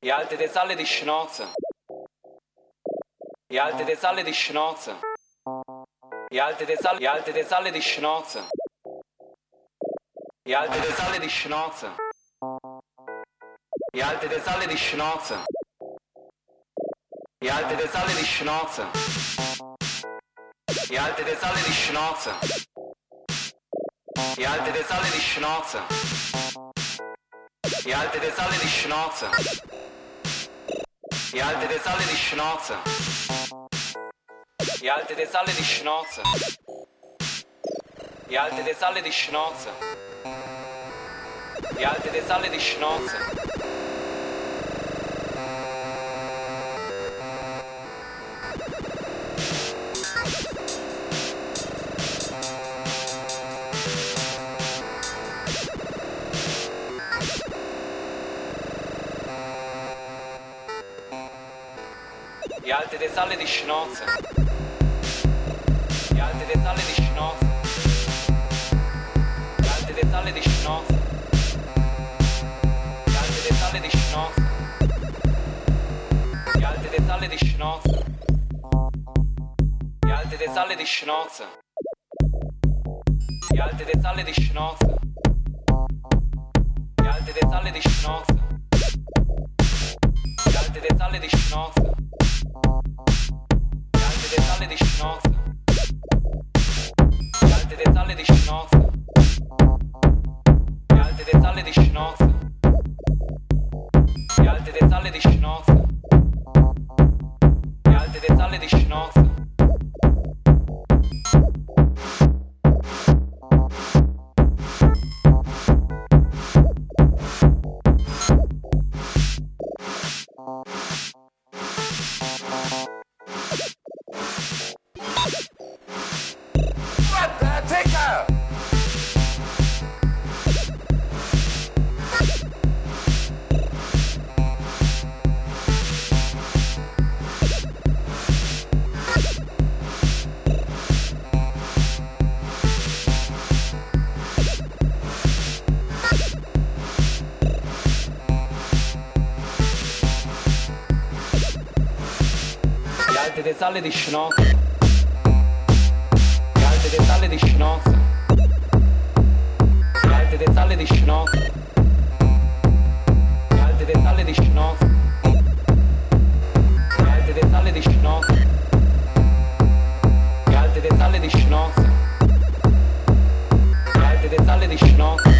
Ich halte jetzt alle die Schnauze. Ich halte jetzt alle die Schnauze. Ich halte jetzt alle, ich halte jetzt alle die Schnauze. Ich halte jetzt alle die Schnauze. Ich halte jetzt alle die Schnauze. Ich halte jetzt alle die Schnauze. Ich halte jetzt alle die Schnauze. Ich halte jetzt alle die Schnauze. Ich halte jetzt alle die Schnauze. Ich halte jetzt alle die Schnauze. Ich halte jetzt alle die Schnauze. Ich halte jetzt alle die Schnauze. Ich halte jetzt alle die Schnauze. Die alte der Salle die Schnauze. Die alte der Salle die Schnauze. Die alte der Salle die Schnauze. Die alte der Salle die Schnauze. Die alte der Salle die Schnauze. Die alte der Salle die Schnauze. Die alte der Salle die Schnauze. Die alte der Salle Schnauze. Die alte der Salle Schnauze delle zalle di Le alte delle zalle di Scinozza. Le alte delle zalle di Le alte delle zalle di Le alte di Scinozza. Alle die Schnauze. Ihr haltet jetzt alle die Schnauze. Ihr haltet jetzt alle die Schnauze. Ihr haltet jetzt alle die Schnauze. Ihr haltet jetzt alle die Schnauze. Ihr haltet jetzt alle die Schnauze. Ihr haltet jetzt alle die Schnauze.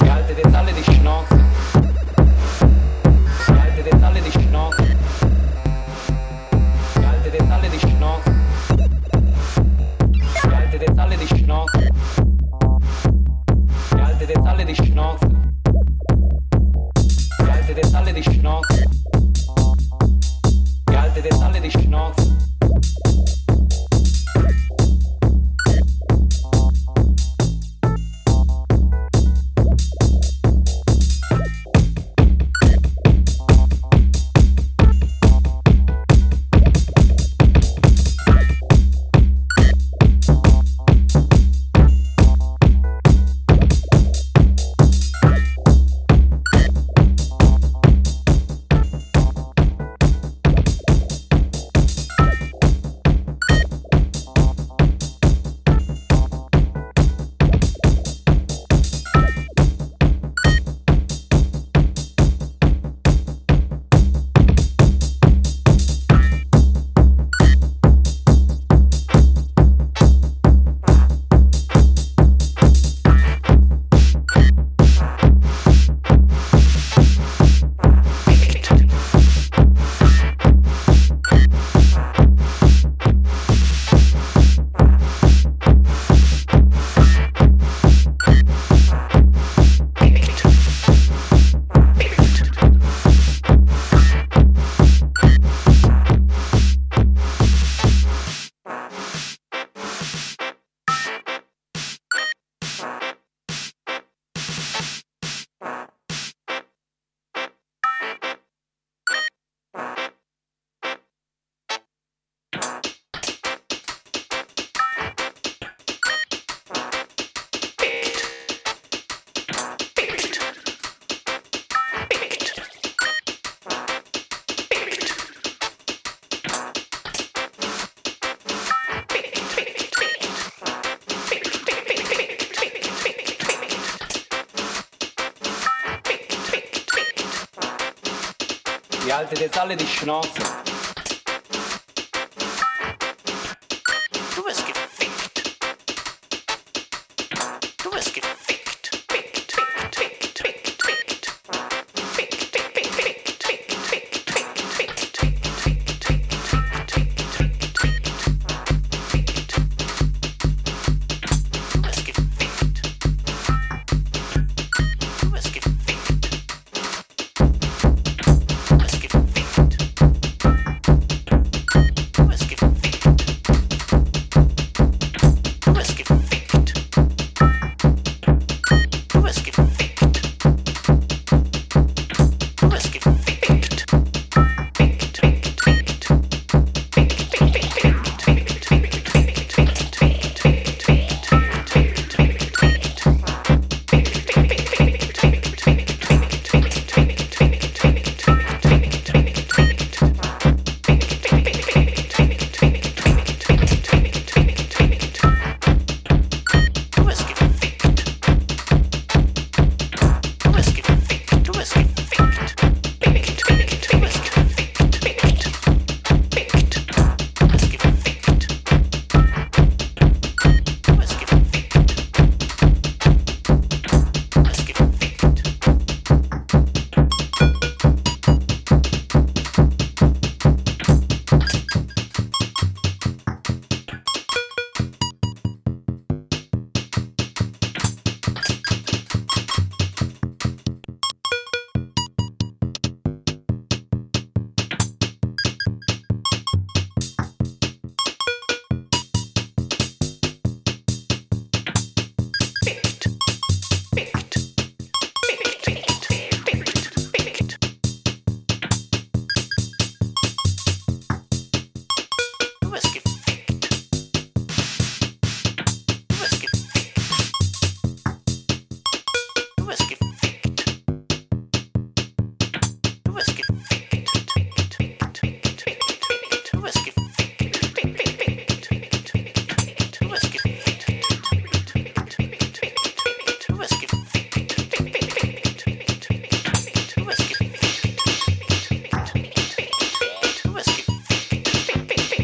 Ihr haltet jetzt alle. gli altri dettagli di Schnozzo.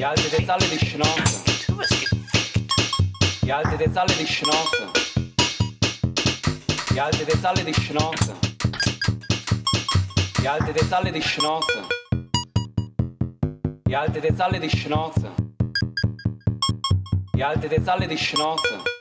Gli alti dei sali di Schnozza. Gli alti dei sali di Schnozza. Gli alti dei sali di Schnozza. Gli alti dei sali di Schnozza. Gli alti dei sali di Schnozza. Gli alti dei sali di Schnozza.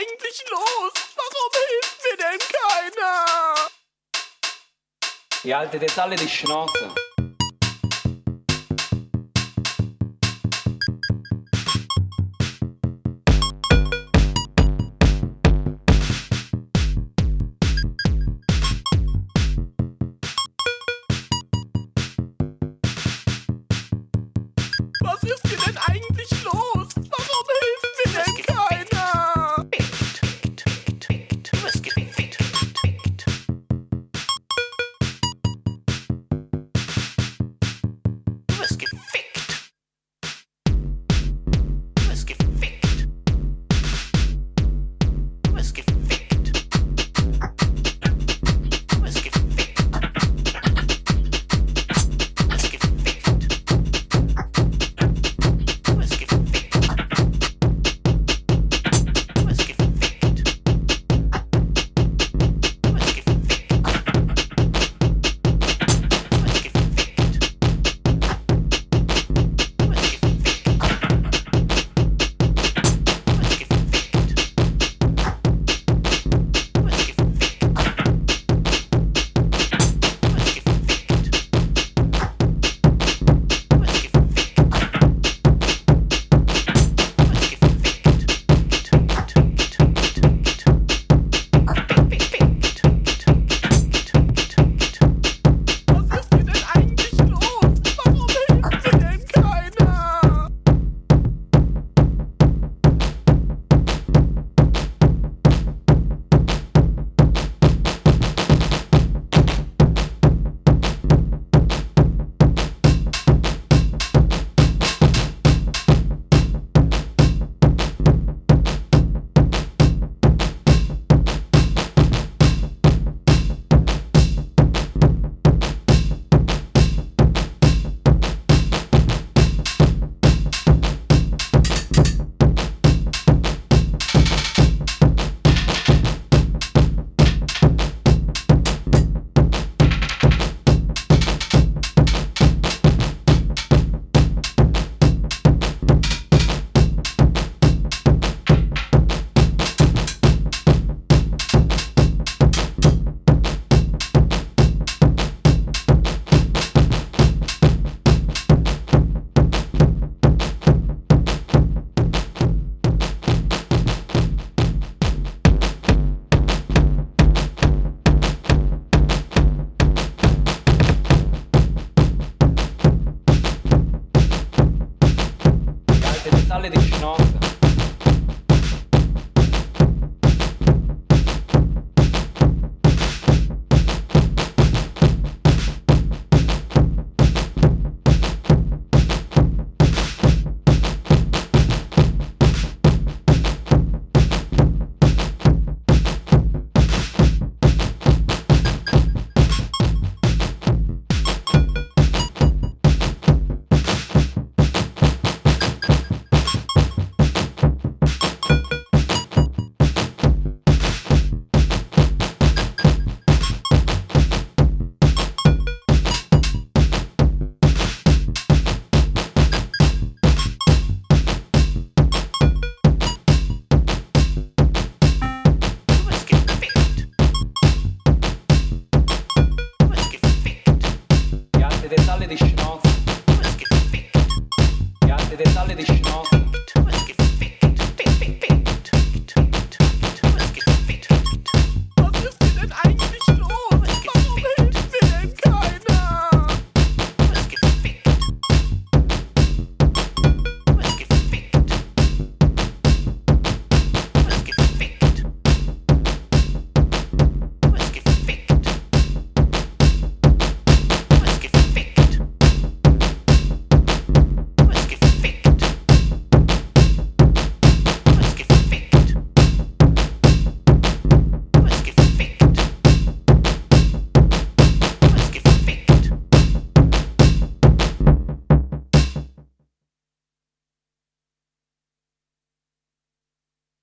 eigentlich los? Warum hilft mir denn keiner? Ihr haltet jetzt alle die Schnauze. Let's get